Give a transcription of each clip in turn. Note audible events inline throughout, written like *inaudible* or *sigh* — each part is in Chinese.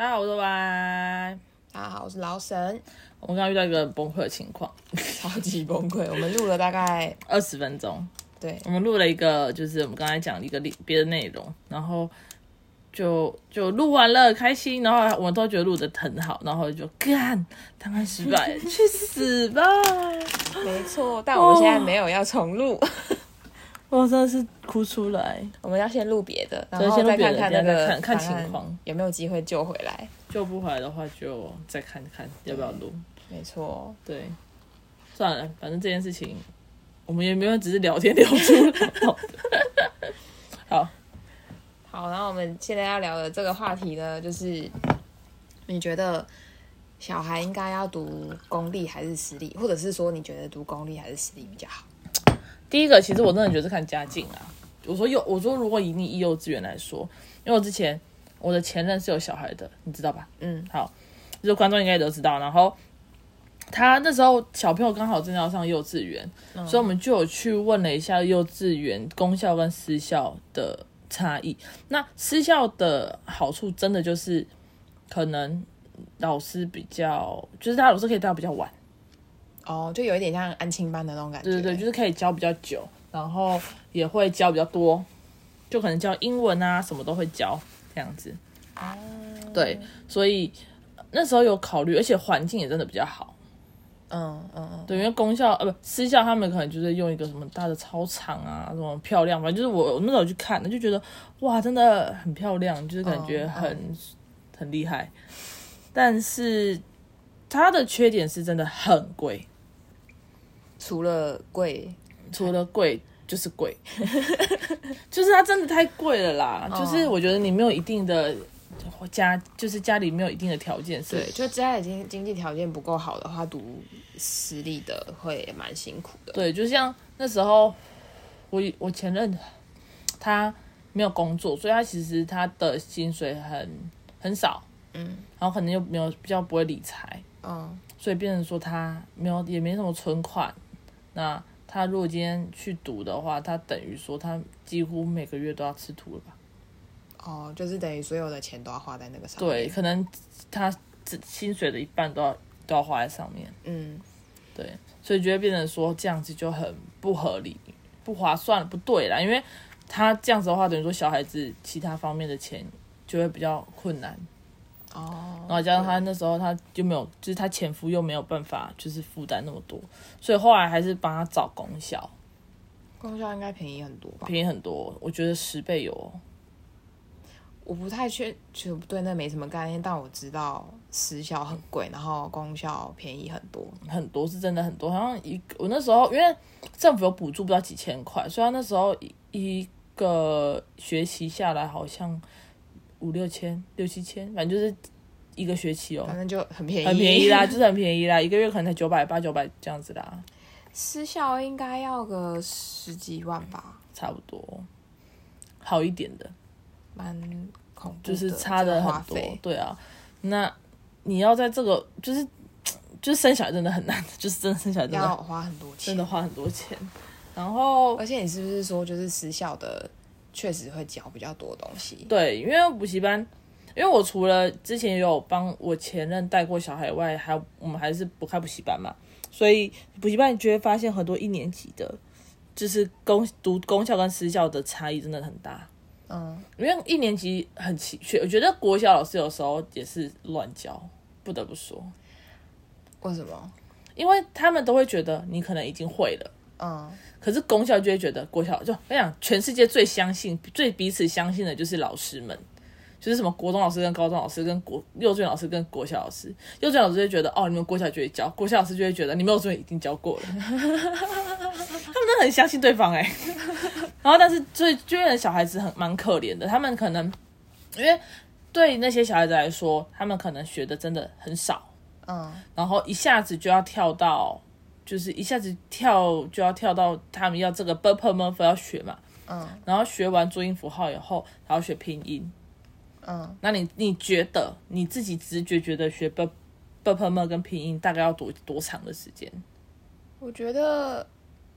大家好，我是 Y。大家好，我是老沈。我们刚刚遇到一个崩溃的情况，超级崩溃。*laughs* 我们录了大概二十分钟。对，我们录了一个，就是我们刚才讲的一个别的内容，然后就就录完了，开心。然后我们都觉得录的很好，然后就干，当然失败，*laughs* 去死吧！没错，但我们现在没有要重录。我真的是哭出来。我们要先录别的，然后再看看那个看看情况有没有机会救回来。救不回来的话，就再看看要不要录。没错，对，算了，反正这件事情我们也没有，只是聊天聊出来。*laughs* 好，好，然后我们现在要聊的这个话题呢，就是你觉得小孩应该要读公立还是私立，或者是说你觉得读公立还是私立比较好？第一个，其实我真的觉得是看家境啊。我说幼，我说如果以你以幼稚园来说，因为我之前我的前任是有小孩的，你知道吧？嗯，好，就是观众应该都知道。然后他那时候小朋友刚好正要上幼稚园，嗯，所以我们就有去问了一下幼稚园公校跟私校的差异。那私校的好处真的就是可能老师比较，就是他老师可以带比较晚。哦，就有一点像安亲班的那种感觉。对对对，就是可以教比较久，然后也会教比较多，就可能教英文啊，什么都会教这样子。哦，对，所以那时候有考虑，而且环境也真的比较好。嗯嗯嗯，对，因为公校呃不私校，他们可能就是用一个什么大的操场啊，什么漂亮，反正就是我，我那时候去看，就觉得哇，真的很漂亮，就是感觉很、嗯嗯、很厉害。但是它的缺点是真的很贵。除了贵，除了贵就是贵，*laughs* 就是它真的太贵了啦。Oh. 就是我觉得你没有一定的家，就是家里没有一定的条件，是对，就家里经经济条件不够好的话，读私立的会蛮辛苦的。对，就像那时候我我前任他没有工作，所以他其实他的薪水很很少，嗯，然后可能又没有比较不会理财，嗯，所以变成说他没有也没什么存款。那他如果今天去赌的话，他等于说他几乎每个月都要吃土了吧？哦，就是等于所有的钱都要花在那个上面。对，可能他薪水的一半都要都要花在上面。嗯，对，所以就会变成说这样子就很不合理、不划算、不对啦。因为他这样子的话，等于说小孩子其他方面的钱就会比较困难。哦，然后加上他那时候他就没有，就是他前夫又没有办法，就是负担那么多，所以后来还是帮他找公校。公校应该便宜很多吧？便宜很多，我觉得十倍有哦。我不太确，就对那没什么概念，但我知道私校很贵，然后公校便宜很多，很多是真的很多。好像一我那时候因为政府有补助，不到几千块，所以他那时候一个学期下来好像。五六千、六七千，反正就是一个学期哦，反正就很便宜，很便宜啦，*laughs* 就是很便宜啦，一个月可能才九百八九百这样子啦。私校应该要个十几万吧，差不多，好一点的，蛮恐怖，就是差的很多。对啊，那你要在这个，就是就是生小孩真的很难，*laughs* 就是真的生小孩真的要花很多钱，真的花很多钱。然后，而且你是不是说，就是私校的？确实会教比较多东西。对，因为补习班，因为我除了之前有帮我前任带过小孩外，还我们还是不开补习班嘛，所以补习班你就会发现很多一年级的，就是公读公校跟私校的差异真的很大。嗯，因为一年级很奇缺，我觉得国小老师有时候也是乱教，不得不说。为什么？因为他们都会觉得你可能已经会了。嗯。可是公校就会觉得国校就我想全世界最相信、最彼此相信的就是老师们，就是什么国中老师跟高中老师跟国幼稚园老师跟国小老师，幼稚园老师就会觉得哦，你们国小就会教，国小老师就会觉得你们幼稚园已经教过了，*laughs* 他们都很相信对方哎。然后但是最就觉得小孩子很蛮可怜的，他们可能因为对那些小孩子来说，他们可能学的真的很少，嗯，然后一下子就要跳到。就是一下子跳就要跳到他们要这个 b p m f 要学嘛，嗯，然后学完注音符号以后，然后学拼音，嗯，那你你觉得你自己直觉觉得学 b b p m 跟拼音大概要多多长的时间？我觉得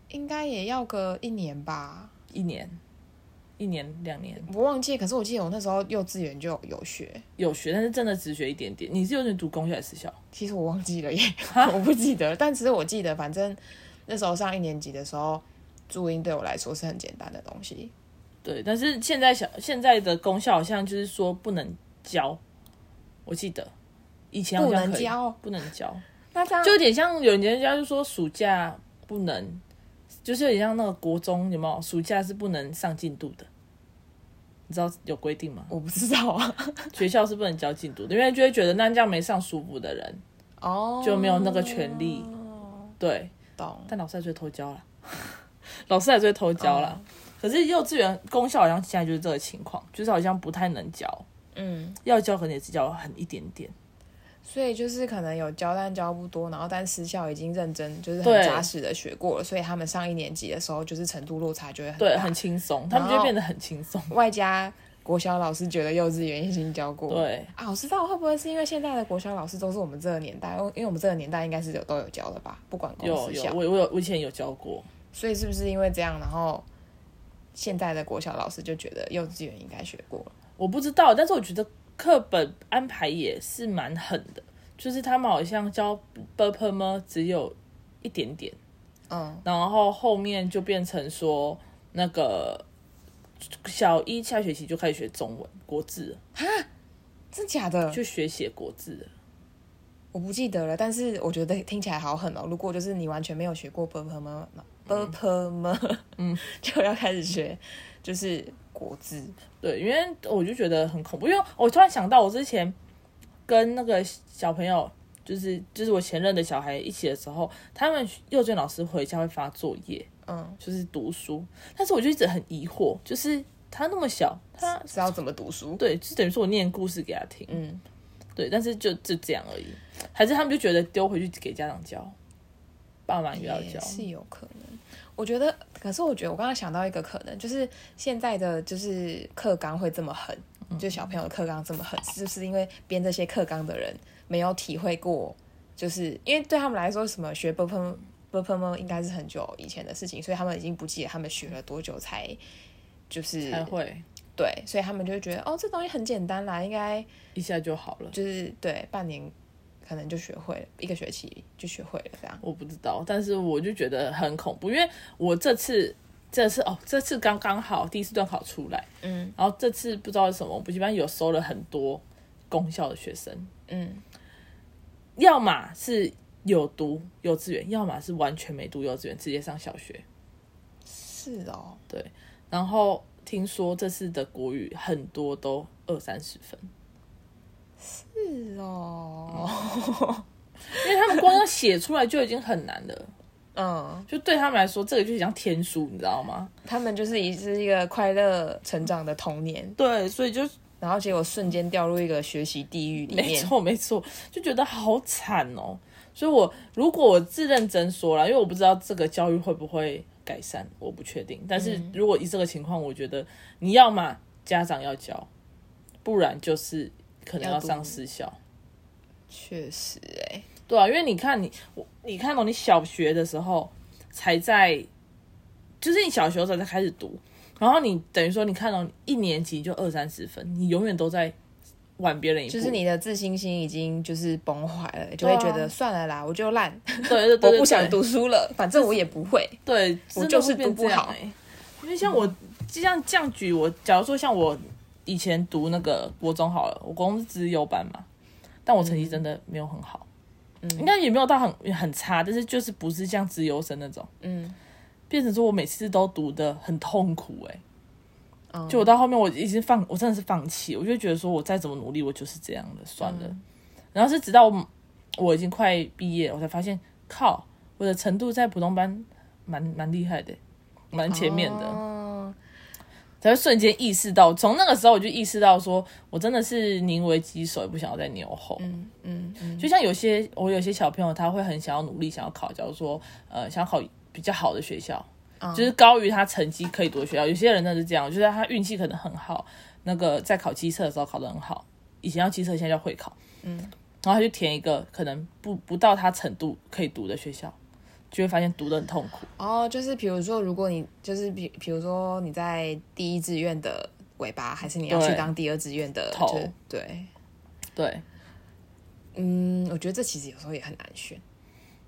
应该也要个一年吧，一年，一一年两年，我忘记。可是我记得我那时候幼稚园就有学，有学，但是真的只学一点点。你是幼稚园读公校还是私校？其实我忘记了耶，*laughs* 我不记得。但其实我记得，反正那时候上一年级的时候，注音对我来说是很简单的东西。对，但是现在小现在的公校好像就是说不能教，我记得以前不能教，不能教，那这样就有点像有人家就说暑假不能，就是有点像那个国中有没有暑假是不能上进度的，你知道有规定吗？我不知道啊，学校是不能教进度的，因为就会觉得那这样没上书补的人哦。就没有那个权利，对，懂。但老师还是会偷教了，*laughs* 老师还是会偷教啦。嗯可是幼稚园功效好像现在就是这个情况，就是好像不太能教，嗯，要教可能也只教很一点点，所以就是可能有教，但教不多。然后但私校已经认真，就是很扎实的学过了，所以他们上一年级的时候，就是程度落差就会很，对，很轻松，他们就变得很轻松。外加国小老师觉得幼稚园已经教过，对啊，我知道会不会是因为现在的国小老师都是我们这个年代，因为因为我们这个年代应该是有都有教的吧，不管公有私校，有，我我有我以前有教过，所以是不是因为这样，然后现在的国小老师就觉得幼稚园应该学过了？我不知道，但是我觉得课本安排也是蛮狠的，就是他们好像教 b p m 只有一点点，嗯，然后后面就变成说那个小一下学期就开始学中文国字啊，真假的？就学写国字。我不记得了，但是我觉得听起来好狠哦。如果就是你完全没有学过 b p m b p m，嗯，*laughs* 就要开始学就是国字，对，因为我就觉得很恐怖，因为我突然想到，我之前跟那个小朋友，就是就是我前任的小孩一起的时候，他们幼稚园老师回家会发作业，嗯，就是读书，但是我就一直很疑惑，就是他那么小，他知道怎么读书？对，就等于说我念故事给他听，嗯，对，但是就就这样而已，还是他们就觉得丢回去给家长教，爸妈也要教，是有可能。我觉得，可是我觉得我刚刚想到一个可能，就是现在的就是课纲会这么狠，嗯、就小朋友的课纲这么狠，是不是因为编这些课纲的人没有体会过？就是因为对他们来说，什么学 b p m b p m 应该是很久以前的事情，所以他们已经不记得他们学了多久才就是才会对，所以他们就会觉得哦，这东西很简单啦，应该一下就好了，就是对半年。可能就学会了，一个学期就学会了，这样。我不知道，但是我就觉得很恐怖，因为我这次这次哦，这次刚刚好第四段考出来，嗯，然后这次不知道是什么，补习班有收了很多公校的学生，嗯，要么是有读幼稚园，要么是完全没读幼稚园，直接上小学。是哦，对，然后听说这次的国语很多都二三十分。是哦，*laughs* 因为他们光要写出来就已经很难了，嗯，就对他们来说，这个就像天书，你知道吗？他们就是一是一个快乐成长的童年，对，所以就然后结果瞬间掉入一个学习地狱里面，没错没错，就觉得好惨哦。所以我如果我自认真说了，因为我不知道这个教育会不会改善，我不确定。但是如果以这个情况，我觉得你要嘛家长要教，不然就是。可能要上私校，确实哎、欸，对啊，因为你看你我，你看到你小学的时候才在，就是你小学的时候才开始读，然后你等于说你看到一年级就二三十分，你永远都在晚别人一步，就是你的自信心已经就是崩坏了，就会觉得算了啦，我就烂，对对 *laughs* 对，对，我不想读书了，反正我也不会，对，我就是读不好。因为像我就像这样举我，假如说像我。以前读那个国中好了，我国中是资优班嘛，但我成绩真的没有很好，嗯，应该也没有到很很差，但是就是不是像资优生那种，嗯，变成说我每次都读的很痛苦，欸，哎，嗯，就我到后面我已经放，我真的是放弃，我就觉得说我再怎么努力，我就是这样的，算了。嗯，然后是直到我，我已经快毕业了，我才发现，靠，我的程度在普通班蛮蛮厉害的，蛮前面的。哦才会瞬间意识到，从那个时候我就意识到，说我真的是宁为鸡首，也不想要再牛后。嗯嗯，嗯就像有些我有些小朋友，他会很想要努力，想要考，假如说呃想考比较好的学校，嗯、就是高于他成绩可以读的学校。有些人呢是这样，就是他运气可能很好，那个在考机测的时候考得很好，以前要机测，现在叫会考。嗯，然后他就填一个可能不不到他程度可以读的学校，就会发现读的很痛苦。哦，就是比如说，如果你就是比比如说你在第一志愿的尾巴，还是你要去当第二志愿的头？对对，嗯，我觉得这其实有时候也很难选。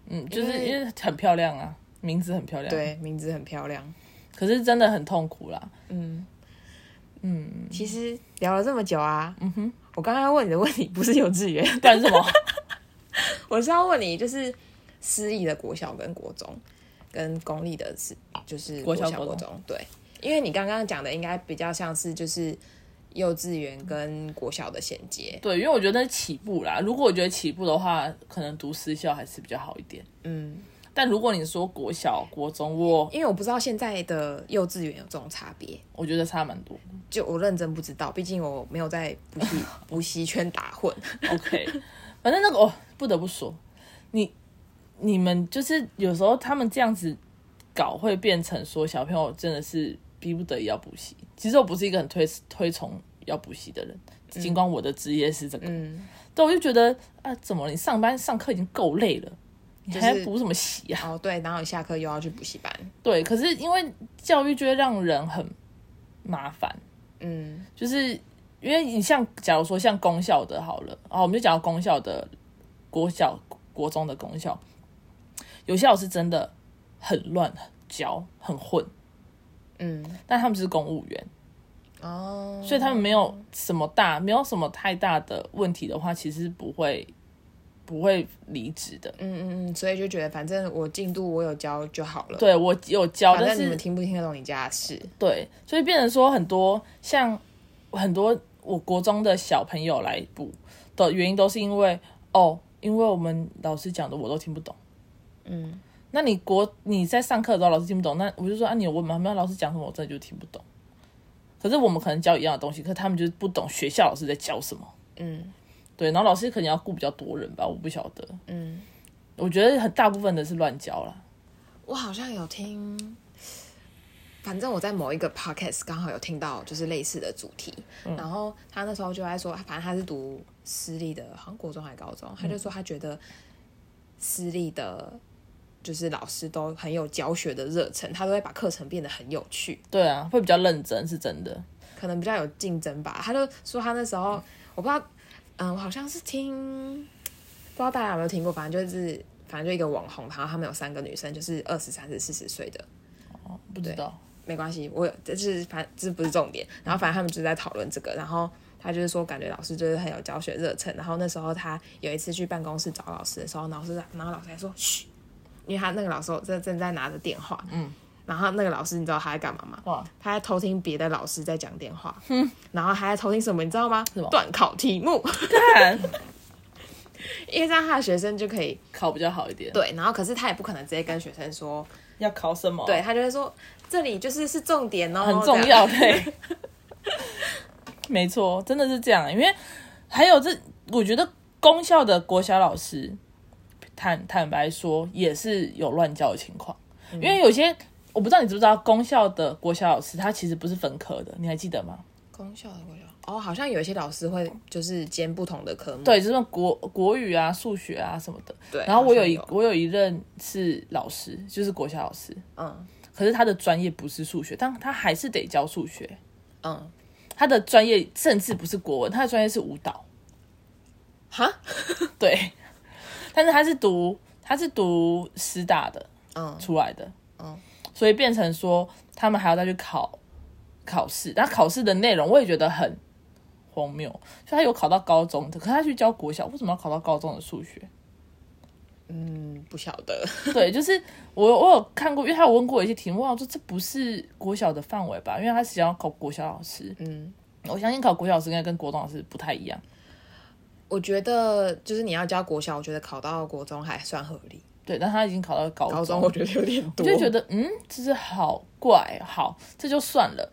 嗯，就是因为很漂亮啊，名字很漂亮，对，名字很漂亮，可是真的很痛苦啦。嗯嗯，其实聊了这么久啊，嗯哼，我刚刚要问你的问题不是幼稚园，干什么？*laughs* 我是要问你，就是私立的国小跟国中，跟公立的是就是国小国中，对，因为你刚刚讲的应该比较像是就是幼稚园跟国小的衔接，对，因为我觉得那是起步啦。如果我觉得起步的话，可能读私校还是比较好一点。嗯，但如果你说国小国中，我因为我不知道现在的幼稚园有这种差别，我觉得差蛮多。就我认真不知道，毕竟我没有在补习 *laughs* 补习圈打混。OK。反正那个哦，不得不说，你你们就是有时候他们这样子搞，会变成说小朋友真的是逼不得已要补习。其实我不是一个很推推崇要补习的人，尽管我的职业是这个，嗯，但，我就觉得啊，怎么？你上班上课已经够累了，你还补什么习啊？哦，对，然后你下课又要去补习班，对。可是因为教育就会让人很麻烦，嗯，就是。因为你像，假如说像公校的好了，啊，我们就讲到公校的国小、国中的公校，有些老师真的很乱、很教、很混，嗯，但他们是公务员，哦，所以他们没有什么大、没有什么太大的问题的话，其实不会不会离职的，嗯嗯嗯，所以就觉得反正我进度我有教就好了，对，我有教，但是你们听不听得懂你家的事？对，所以变成说很多像很多。我国中的小朋友来补的原因都是因为哦，因为我们老师讲的我都听不懂。嗯，那你国你在上课的时候老师听不懂，那我就说啊，你有问吗？没有，老师讲什么我真的就听不懂。可是我们可能教一样的东西，可是他们就是不懂学校老师在教什么。嗯，对，然后老师可能要顾比较多人吧，我不晓得。嗯，我觉得很大部分的是乱教啦。我好像有听。反正我在某一个 podcast 刚好有听到就是类似的主题，嗯、然后他那时候就在说，反正他是读私立的，好像国中还是高中，他就说他觉得私立的，就是老师都很有教学的热忱，他都会把课程变得很有趣。对啊，会比较认真，是真的，可能比较有竞争吧。他就说他那时候，我不知道，嗯，我好像是听，不知道大家有没有听过，反正就是反正就一个网红，然后他们有三个女生，就是二十、三十、四十岁的，哦，不知道。没关系，我这是反正这不是重点。然后反正他们就在讨论这个，然后他就是说，感觉老师就是很有教学热忱。然后那时候他有一次去办公室找老师的时候，老师然后老师还说嘘，因为他那个老师正正在拿着电话。嗯。然后那个老师你知道他在干嘛吗？哇！他在偷听别的老师在讲电话。*laughs* 嗯。然后还在偷听什么？你知道吗？什么？段考题目。看。*laughs* 因为这样他的学生就可以考比较好一点。对。然后可是他也不可能直接跟学生说要考什么。对，他就会说。这里就是是重点哦，很重要，对，*laughs* 没错，真的是这样。因为还有这，我觉得公校的国小老师，坦坦白说也是有乱教的情况。嗯、因为有些我不知道你知不知道，公校的国小老师他其实不是分科的，你还记得吗？公校的国小哦，好像有一些老师会就是兼不同的科目，对，就是国国语啊、数学啊什么的。对，然后我有一有我有一任是老师，就是国小老师，嗯。可是他的专业不是数学，但他还是得教数学。嗯，他的专业甚至不是国文，他的专业是舞蹈。哈，对，但是他是读他是读师大的，嗯，出来的，嗯，所以变成说他们还要再去考考试，但考试的内容我也觉得很荒谬，就他有考到高中的，可是他去教国小，为什么要考到高中的数学？嗯，不晓得。对，就是我我有看过，因为他有问过一些题目，我说这不是国小的范围吧？因为他是想要考国小老师。嗯，我相信考国小老师应该跟国中老师不太一样。我觉得就是你要教国小，我觉得考到国中还算合理。对，但他已经考到高中，高中我觉得有点多，我就觉得嗯，这是好怪。好，这就算了。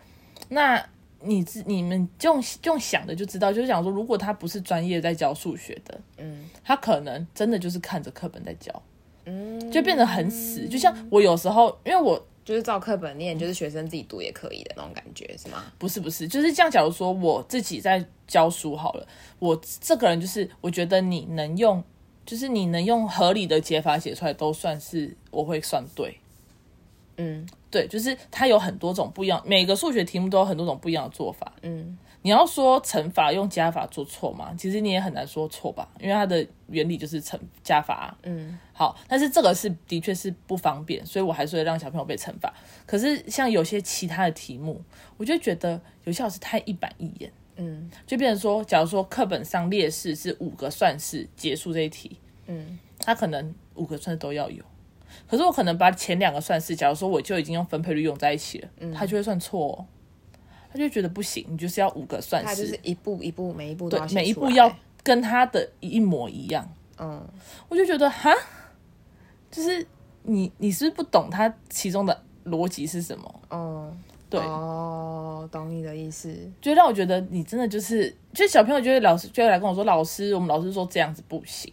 那。你自你们就用用想的就知道，就是想说，如果他不是专业在教数学的，嗯，他可能真的就是看着课本在教，嗯，就变得很死。就像我有时候，因为我就是照课本念，就是学生自己读也可以的那种感觉，是吗？不是不是，就是这样。假如说我自己在教书好了，我这个人就是，我觉得你能用就是你能用合理的解法写出来，都算是我会算对。嗯，对，就是它有很多种不一样，每个数学题目都有很多种不一样的做法。嗯，你要说乘法用加法做错吗？其实你也很难说错吧，因为它的原理就是乘加法啊。嗯，好，但是这个是的确是不方便，所以我还是会让小朋友背乘法。可是像有些其他的题目，我就觉得有些老师太一板一眼。嗯，就变成说，假如说课本上列式是五个算式结束这一题，嗯，他可能五个算式都要有。可是我可能把前两个算式，假如说我就已经用分配率用在一起了，嗯，他就会算错哦，他就觉得不行，你就是要五个算式，他就是一步一步，每一步对每一步要跟他的一模一样。嗯，我就觉得哈，就是你你是不是不懂他其中的逻辑是什么？嗯，对哦，懂你的意思，就让我觉得你真的就是，就小朋友就会老师就会来跟我说，老师，我们老师说这样子不行。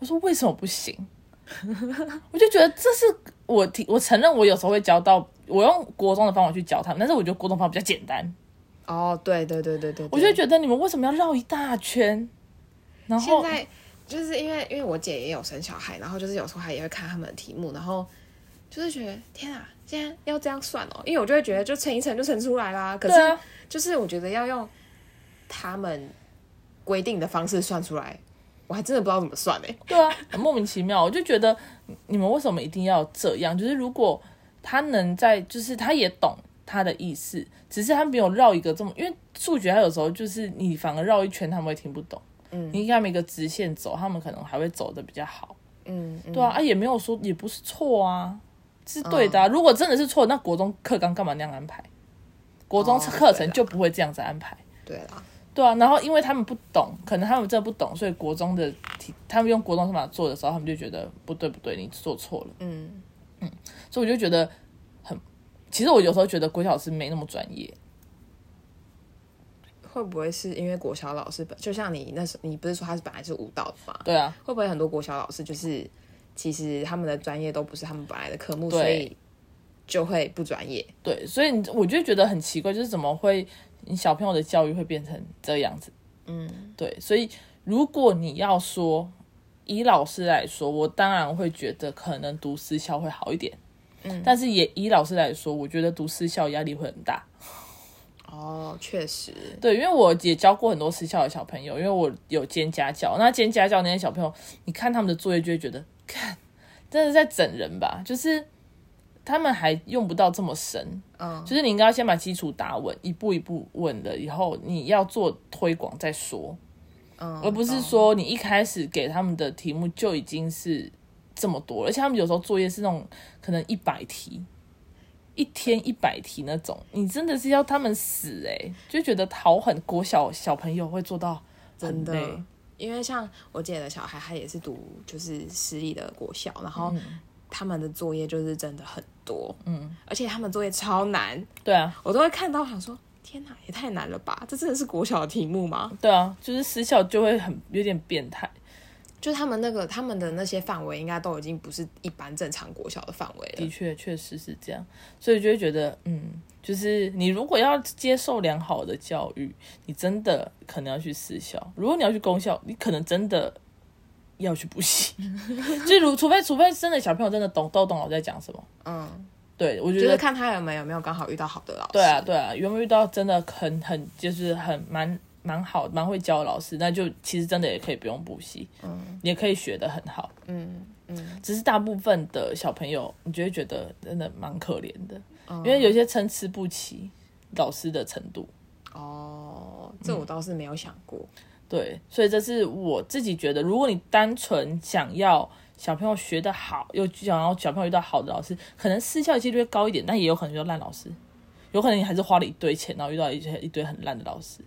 我说为什么不行？*laughs* 我就觉得这是我提，我承认我有时候会教到，我用国中的方法去教他们，但是我觉得国中方法比较简单。哦，对对对对对，对，我就觉得你们为什么要绕一大圈？然后现在就是因为因为我姐也有生小孩，然后就是有时候她也会看他们的题目，然后就是觉得天啊，现在要这样算哦，因为我就会觉得就乘一乘就乘出来啦。可是就是我觉得要用他们规定的方式算出来。我还真的不知道怎么算呢、欸。对啊，很莫名其妙。我就觉得你们为什么一定要这样？就是如果他能在，就是他也懂他的意思，只是他没有绕一个这么，因为数学他有时候就是你反而绕一圈，他们会听不懂。嗯，你给他们一个直线走，他们可能还会走的比较好。嗯，嗯对啊，啊也没有说也不是错啊，是对的、如果真的是错，那国中课纲干嘛那样安排？国中课程就不会这样子安排。对啦。对啊，然后因为他们不懂，可能他们真的不懂，所以国中的题，他们用国中方法做的时候，他们就觉得不对不对，你做错了。嗯嗯，所以我就觉得很，其实我有时候觉得国小老师没那么专业。会不会是因为国小老师本就像你那时候，你不是说他是本来是舞蹈的吗？对啊，会不会很多国小老师就是其实他们的专业都不是他们本来的科目，所以就会不专业？对，所以我就觉得很奇怪，就是怎么会？你小朋友的教育会变成这样子，嗯，对，所以如果你要说以老师来说，我当然会觉得可能读私校会好一点，嗯，但是也以老师来说，我觉得读私校压力会很大。哦，确实，对，因为我也教过很多私校的小朋友，因为我有兼家教，那兼家教那些小朋友，你看他们的作业就会觉得，看，真的在整人吧，就是。他们还用不到这么深，嗯，就是你应该要先把基础打稳，一步一步稳了以后，你要做推广再说，嗯，而不是说你一开始给他们的题目就已经是这么多了，而且他们有时候作业是那种可能一百题，一天一百题那种，你真的是要他们死诶、欸，就觉得好很国小小朋友会做到很的，因为像我姐的小孩，他也是读就是私立的国小，然后。嗯。他们的作业就是真的很多，嗯，而且他们作业超难，对啊，我都会看到想说，天哪，也太难了吧！这真的是国小的题目吗？对啊，就是私校就会很有点变态，就他们那个他们的那些范围，应该都已经不是一般正常国小的范围了。的确，确实是这样，所以就会觉得，嗯，就是你如果要接受良好的教育，你真的可能要去私校；如果你要去公校，你可能真的。要去补习，*laughs* 就如除非除非真的小朋友真的懂都懂我在讲什么，嗯，对我觉得就是看他有没有有没有刚好遇到好的老师，对啊对啊，有没有遇到真的很很就是很蛮蛮好蛮会教的老师，那就其实真的也可以不用补习，嗯，也可以学得很好，嗯嗯，只是大部分的小朋友，你就会觉得真的蛮可怜的，嗯，因为有些参差不齐老师的程度，哦，这我倒是没有想过。嗯对，所以这是我自己觉得，如果你单纯想要小朋友学得好，又想要小朋友遇到好的老师，可能私校几率会高一点，但也有可能遇到烂老师，有可能你还是花了一堆钱，然后遇到一些一堆很烂的老师，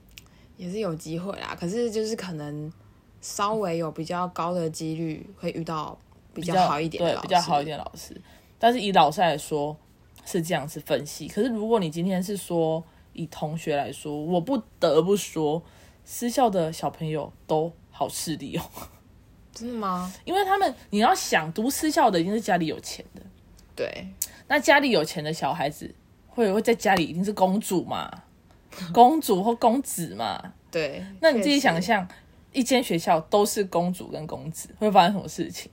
也是有机会啦。可是就是可能稍微有比较高的几率会遇到比较好一点的老师，对，比较好一点的老师。但是以老师来说是这样子分析，可是如果你今天是说以同学来说，我不得不说。私校的小朋友都好势利哦，真的吗？因为他们你要想读私校的，一定是家里有钱的。对，那家里有钱的小孩子会会在家里一定是公主嘛，*laughs* 公主或公子嘛。对，那你自己想象，一间学校都是公主跟公子，会发生什么事情？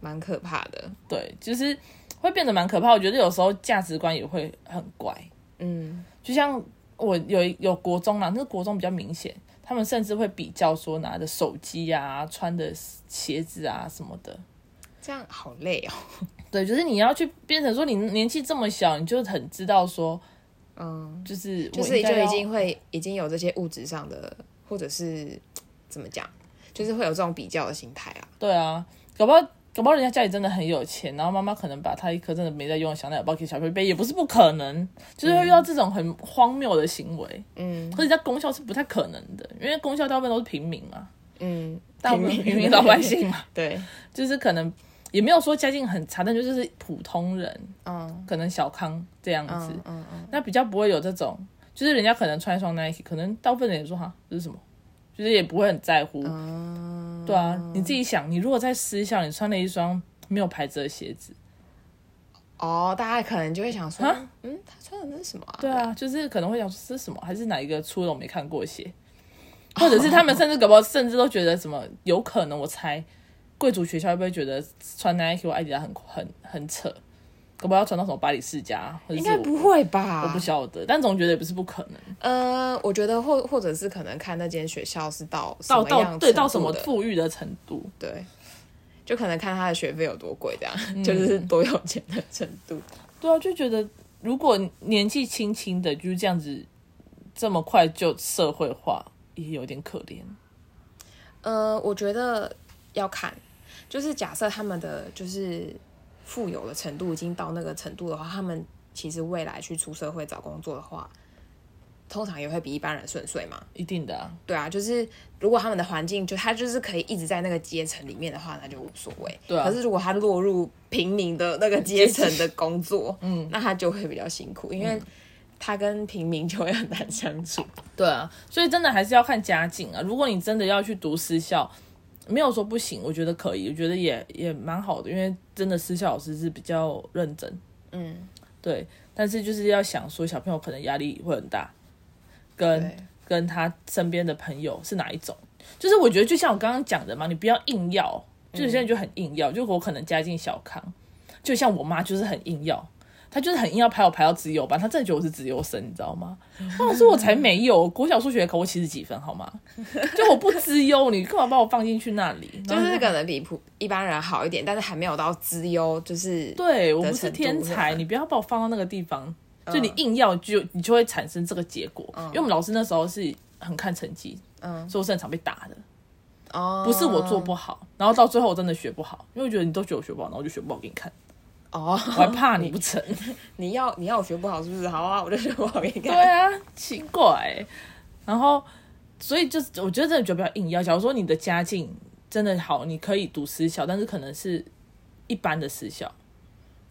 蛮可怕的。对，就是会变得蛮可怕。我觉得有时候价值观也会很怪。嗯，就像我有有国中嘛，那个国中比较明显，他们甚至会比较说拿着手机啊、穿的鞋子啊什么的，这样好累哦。对，就是你要去变成说你年纪这么小，你就很知道说，嗯，就是就是就已经会已经有这些物质上的，或者是怎么讲，就是会有这种比较的心态啊。对啊，搞不好搞不好人家家里真的很有钱，然后妈妈可能把他一颗真的没在用的香奈儿包给小朋友背，也不是不可能，就是会遇到这种很荒谬的行为。嗯，可是在功效是不太可能的，因为功效大部分都是平民嘛，嗯，大部分平民老百姓嘛，*laughs* 对，就是可能。也没有说家境很差，但就是普通人，嗯，可能小康这样子，嗯嗯，嗯，那比较不会有这种，就是人家可能穿一双 Nike，可能大部分人也说哈，这是什么，就是也不会很在乎，嗯，对啊，你自己想，你如果在私校，你穿了一双没有牌子的鞋子，哦，大家可能就会想说，嗯，他穿的那是什么啊？对啊，就是可能会想说这是什么，还是哪一个出了我没看过鞋，或者是他们甚至搞不好甚至都觉得什么有可能，我猜。贵族学校会不会觉得穿 Nike 或爱迪达很很很扯？可不要穿到什么巴黎世家？应该不会吧？我不晓得，但总觉得也不是不可能。呃，我觉得或或者是可能看那间学校是到到到对到什么富裕的程度，对，就可能看他的学费有多贵，这样、嗯、就是多有钱的程度。对啊，就觉得如果年纪轻轻的就是这样子，这么快就社会化，也有点可怜。呃，我觉得要看。就是假设他们的就是富有的程度已经到那个程度的话，他们其实未来去出社会找工作的话，通常也会比一般人顺遂嘛。一定的啊，对啊，就是如果他们的环境就他就是可以一直在那个阶层里面的话，那就无所谓。对啊。可是如果他落入平民的那个阶层的工作，*laughs* 嗯，那他就会比较辛苦，因为他跟平民就会很难相处。对啊，所以真的还是要看家境啊。如果你真的要去读私校。没有说不行，我觉得可以，我觉得也也蛮好的，因为真的私校老师是比较认真，嗯，对。但是就是要想说，小朋友可能压力会很大，跟跟他身边的朋友是哪一种？就是我觉得就像我刚刚讲的嘛，你不要硬要，就是现在就很硬要，嗯、就我可能家境小康，就像我妈就是很硬要。他就是很硬要排我排到资优班，他真的觉得我是资优生，你知道吗？我说我才没有，国小数学考过七十几分，好吗？就我不资优，你干嘛把我放进去那里？*laughs* 就是可能比普一般人好一点，但是还没有到资优，就是对我不是天才，你不要把我放到那个地方。就你硬要就你就会产生这个结果，因为我们老师那时候是很看成绩，嗯，所以我是很常被打的。哦，不是我做不好，然后到最后我真的学不好，因为我觉得你都觉得我学不好，然后我就学不好给你看。哦，我还怕你不成，*laughs* 你，你要你要我学不好是不是？好啊，我就学不好给你看。对啊，奇怪。然后，所以就是我觉得真的就比较硬要。假如说你的家境真的好，你可以读私校，但是可能是一般的私校，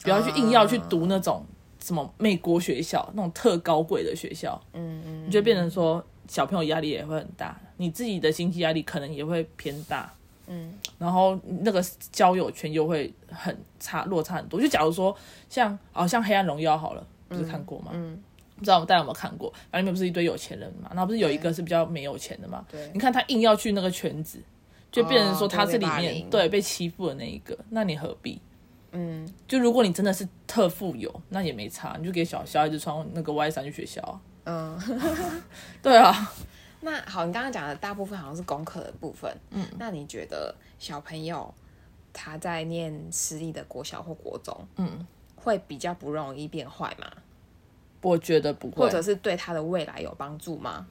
不要去硬要去读那种什么美国学校那种特高贵的学校。嗯嗯，你就变成说小朋友压力也会很大，你自己的经济压力可能也会偏大。嗯，然后那个交友圈又会很差，落差很多。就假如说像哦，像《黑暗荣耀》好了，不是看过吗？嗯，嗯不知道大家有没有看过？反正里面不是一堆有钱人嘛，然后不是有一个是比较没有钱的嘛？对，你看他硬要去那个圈子，就变成说他是里面、哦、对，对被欺负的那一个，那你何必？嗯，就如果你真的是特富有，那也没差，你就给小小孩子穿那个 Y 衫去学校。嗯，*laughs* 对啊。那好，你刚刚讲的大部分好像是功课的部分。嗯，那你觉得小朋友他在念私立的国小或国中，嗯，会比较不容易变坏吗？我觉得不会，或者是对他的未来有帮助吗？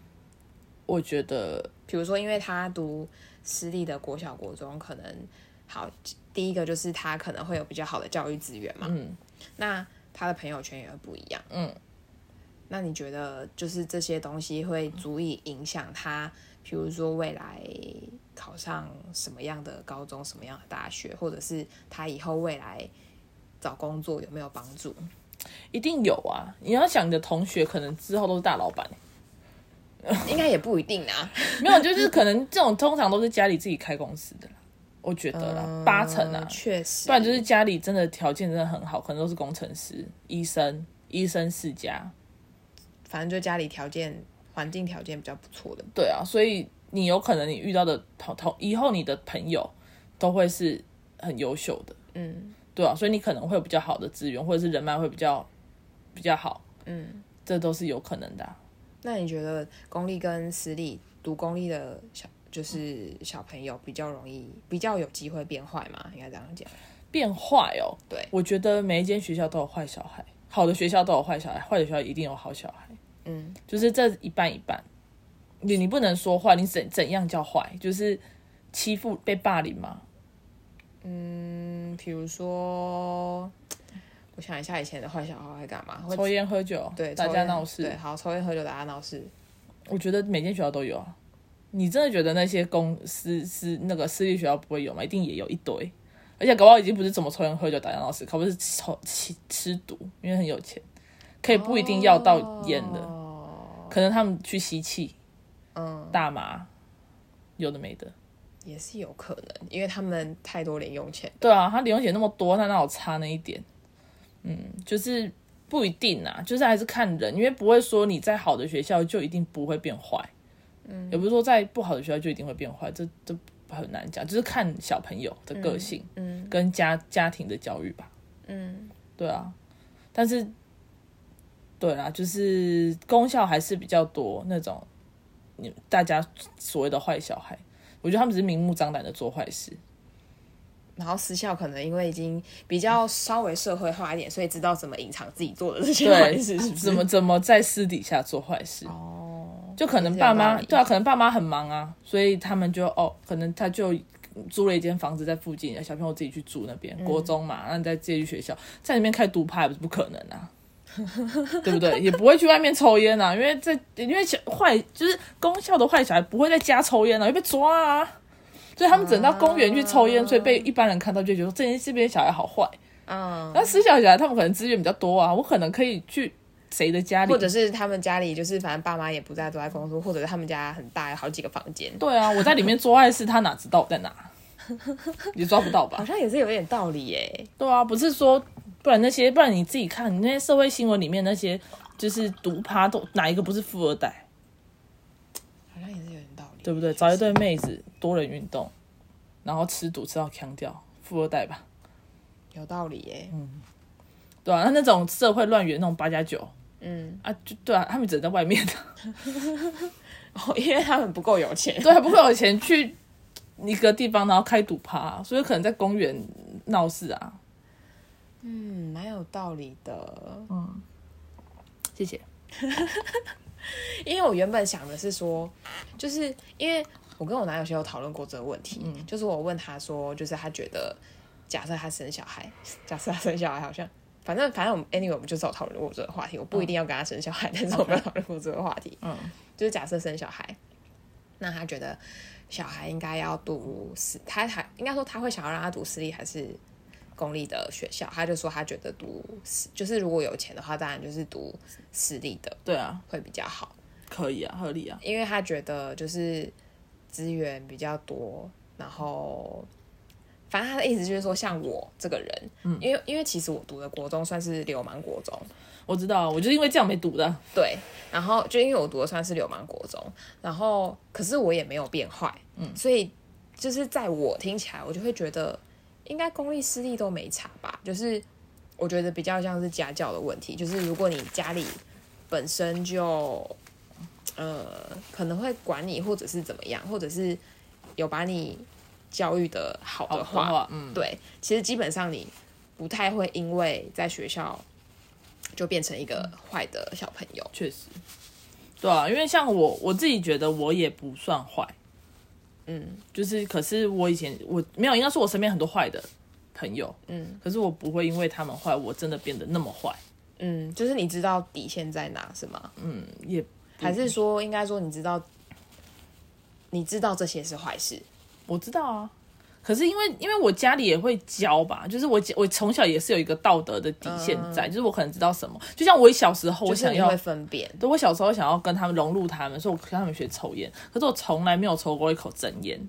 我觉得，比如说，因为他读私立的国小、国中，可能好，第一个就是他可能会有比较好的教育资源嘛。嗯，那他的朋友圈也会不一样。嗯。那你觉得，就是这些东西会足以影响他，比如说未来考上什么样的高中、什么样的大学，或者是他以后未来找工作有没有帮助？一定有啊！你要想，你的同学可能之后都是大老板，应该也不一定啊。*laughs* 没有，就是可能这种通常都是家里自己开公司的，我觉得啦，嗯、八成啊，确实。不然就是家里真的条件真的很好，可能都是工程师、医生、医生世家。反正就家里条件、环境条件比较不错的，对啊，所以你有可能你遇到的同同以后你的朋友都会是很优秀的，嗯，对啊，所以你可能会有比较好的资源，或者是人脉会比较比较好，嗯，这都是有可能的啊。那你觉得公立跟私立读公立的小就是小朋友比较容易比较有机会变坏吗？应该这样讲。变坏哦，对，我觉得每一间学校都有坏小孩，好的学校都有坏小孩，坏的学校一定有好小孩。嗯，就是这一半一半。你你不能说坏，你怎怎样叫坏？就是欺负被霸凌吗？嗯，比如说，我想一下以前的坏小孩会干嘛？会抽烟喝酒，对，打架闹事。对，好，抽烟喝酒打架闹事。我觉得每间学校都有啊。你真的觉得那些公私私那个私立学校不会有吗？一定也有一堆。而且搞不好已经不是怎么抽烟喝酒打架闹事，可不是抽吃吃毒，因为很有钱，可以不一定要到烟的，哦、可能他们去吸气，嗯，大麻，有的没的，也是有可能，因为他们太多零用钱。对啊，他零用钱那么多，他哪有差那一点？嗯，就是不一定啊，就是还是看人，因为不会说你在好的学校就一定不会变坏，嗯，也不是说在不好的学校就一定会变坏，这这。很难讲，就是看小朋友的个性，嗯，跟家家庭的教育吧，嗯，对啊，但是，对啦，就是功效还是比较多那种，你大家所谓的坏小孩，我觉得他们只是明目张胆的做坏事，然后私校可能因为已经比较稍微社会化一点，所以知道怎么隐藏自己做的这些坏事，怎么怎么在私底下做坏事哦。就可能爸妈对啊，可能爸妈很忙啊，所以他们就哦，可能他就租了一间房子在附近，小朋友自己去住那边，国中嘛，然后再借去学校，在那边开独派不是不可能啊，*laughs* 对不对？也不会去外面抽烟啊，因为在因为小坏就是公校的坏小孩不会在家抽烟啊，会被抓啊，所以他们只能到公园去抽烟，所以被一般人看到就觉得这边这边小孩好坏，嗯，那私校小孩他们可能资源比较多啊，我可能可以去。谁的家里，或者是他们家里，就是反正爸妈也不在，都在工作，或者是他们家很大，有好几个房间。对啊，我在里面做坏事，他哪知道我在哪？*laughs* 也抓不到吧？好像也是有点道理耶。对啊，不是说，不然那些，不然你自己看，你那些社会新闻里面那些，就是毒趴都哪一个不是富二代？好像也是有点道理，对不对？找一对妹子，多人运动，然后吃毒吃到强掉，富二代吧？有道理耶。嗯，对啊，那那种社会乱源那种八加九。嗯啊，就对啊，他们只能在外面的，*laughs* 哦，因为他们不够有钱，对，还不够有钱去一个地方，然后开赌趴，所以可能在公园闹事啊。嗯，蛮有道理的。嗯，谢谢。*laughs* 因为我原本想的是说，就是因为我跟我男友先有讨论过这个问题，嗯，就是我问他说，就是他觉得，假设他生小孩，*laughs* 假设他生小孩，好像。反正反正我们 anyway 我们就只有讨论过这个话题，我不一定要跟他生小孩，嗯、但是我们有讨论过这个话题。嗯，就是假设生小孩，那他觉得小孩应该要读私，他还应该说他会想要让他读私立还是公立的学校？他就说他觉得读私，就是如果有钱的话，当然就是读私立的。对啊，会比较好。可以啊，合理啊，因为他觉得就是资源比较多，然后。反正他的意思就是说，像我这个人，嗯，因为因为其实我读的国中算是流氓国中，我知道，我就因为这样没读的。对，然后就因为我读的算是流氓国中，然后可是我也没有变坏，嗯，所以就是在我听起来，我就会觉得应该公立私立都没差吧，就是我觉得比较像是家教的问题，就是如果你家里本身就呃可能会管你，或者是怎么样，或者是有把你。教育的好的话，嗯，对，其实基本上你不太会因为在学校就变成一个坏的小朋友。确实，对啊，因为像我我自己觉得我也不算坏，嗯，就是可是我以前我没有，应该说我身边很多坏的朋友，嗯，可是我不会因为他们坏，我真的变得那么坏，嗯，就是你知道底线在哪是吗？嗯，也还是说应该说你知道，你知道这些是坏事。我知道啊，可是因为因为我家里也会教吧，就是我我从小也是有一个道德的底线在，嗯、就是我可能知道什么，就像我小时候我想要会分辨，对，我小时候想要跟他们融入他们，所以我跟他们学抽烟，可是我从来没有抽过一口真烟，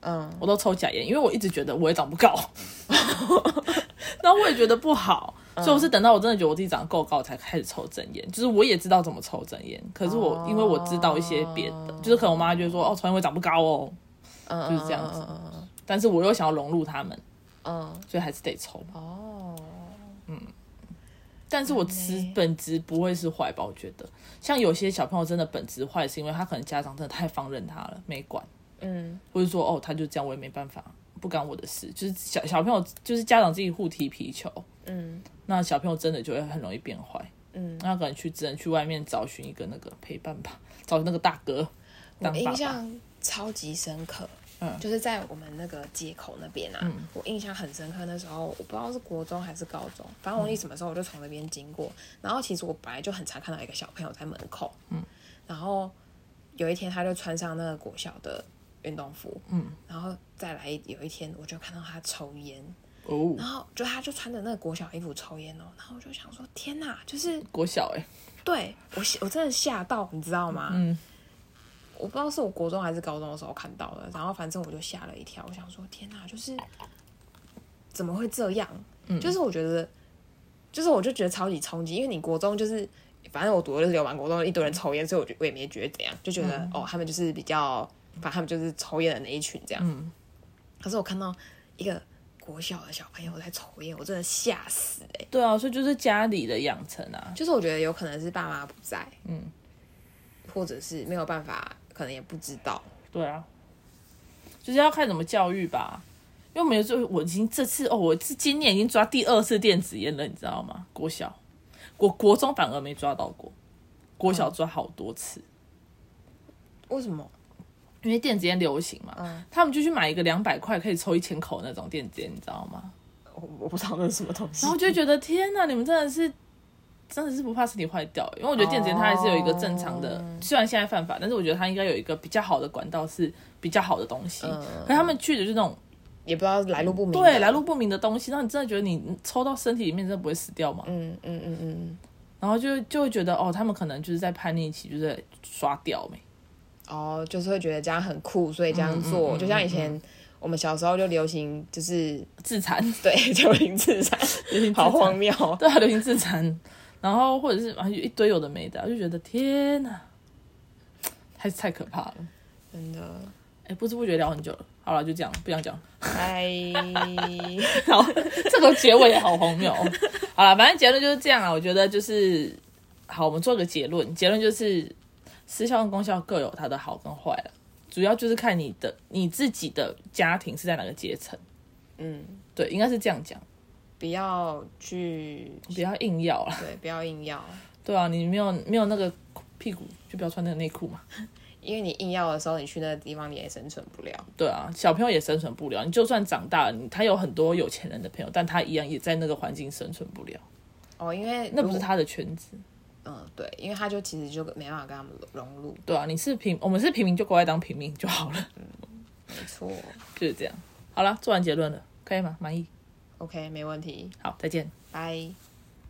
嗯，我都抽假烟，因为我一直觉得我也长不高，*laughs* 然后我也觉得不好，所以我是等到我真的觉得我自己长得够高才开始抽真烟。就是我也知道怎么抽真烟，可是我因为我知道一些别的，就是可能我妈就说哦，抽烟会长不高哦，就是这样子。但是我又想要融入他们，嗯，所以还是得抽。哦，嗯，但是我吃本质不会是坏吧？我觉得像有些小朋友真的本质坏，是因为他可能家长真的太放任他了，没管。嗯，或者说哦，他就这样，我也没办法，不干我的事。就是小小朋友，就是家长自己互踢皮球。嗯，那小朋友真的就会很容易变坏。嗯，那可能去只能去外面找寻一个那个陪伴吧，找那个大哥。我印象超级深刻，嗯，就是在我们那个街口那边啊，嗯，我印象很深刻。那时候我不知道是国中还是高中，反正我什么时候我就从那边经过。然后其实我本来就很常看到一个小朋友在门口，嗯，然后有一天他就穿上那个国小的。运动服，嗯，然后再来有一天，我就看到他抽烟，哦，然后就他就穿着那个国小衣服抽烟哦，然后我就想说，天哪，就是国小哎，对我我真的吓到，你知道吗？嗯，我不知道是我国中还是高中的时候看到的，然后反正我就吓了一跳，我想说，天哪，就是怎么会这样？嗯，就是我觉得，就是我就觉得超级冲击，因为你国中就是，反正我读的是流氓国中，一堆人抽烟，所以我就我也没觉得怎样，就觉得、嗯、哦，他们就是比较。反正他们就是抽烟的那一群这样，嗯，可是我看到一个国小的小朋友在抽烟，我真的吓死哎、欸！对啊，所以就是家里的养成啊，就是我觉得有可能是爸妈不在，嗯，或者是没有办法，可能也不知道。对啊，就是要看怎么教育吧。因为没有就我已经这次哦，我是今年已经抓第二次电子烟了，你知道吗？国小，国国中反而没抓到过，国小抓好多次，嗯、为什么？因为电子烟流行嘛，嗯、他们就去买一个两百块可以抽一千口那种电子烟，你知道吗？我我不知道那是什么东西。然后就觉得天哪，你们真的是真的是不怕身体坏掉？因为我觉得电子烟它还是有一个正常的，哦、虽然现在犯法，但是我觉得它应该有一个比较好的管道，是比较好的东西。嗯、可是他们去的就是那种也不知道来路不明，对来路不明的东西，那你真的觉得你抽到身体里面真的不会死掉吗？嗯嗯嗯嗯。然后就就会觉得哦，他们可能就是在叛逆期，就是在刷掉没。哦，就是会觉得这样很酷，所以这样做，就像以前我们小时候就流行就是自残，*laughs* 对，就流行自残，*laughs* 流行好荒谬，对啊，流行自残，然后或者是啊一堆有的没的，我就觉得天哪，还是太可怕了，真的，哎、欸，不知不觉聊很久了，好了，就这样，不想讲，嗨，*laughs* 好，这个结尾也好荒谬，好了，反正结论就是这样啊，我觉得就是好，我们做个结论，结论就是。私校跟公校各有它的好跟坏了，主要就是看你的你自己的家庭是在哪个阶层。嗯，对，应该是这样讲，不要去，不要硬要了。对，不要硬要。对啊，你没有没有那个屁股，就不要穿那个内裤嘛。因为你硬要的时候，你去那个地方你也生存不了。对啊，小朋友也生存不了。你就算长大了，他有很多有钱人的朋友，但他一样也在那个环境生存不了。哦，因为那不是他的圈子。嗯，对，因为他就其实就没办法跟他们融入。对啊，你是平，我们是平民，就过来当平民就好了。嗯，没错，就是这样。好了，做完结论了，可以吗？满意？OK，没问题。好，再见，拜。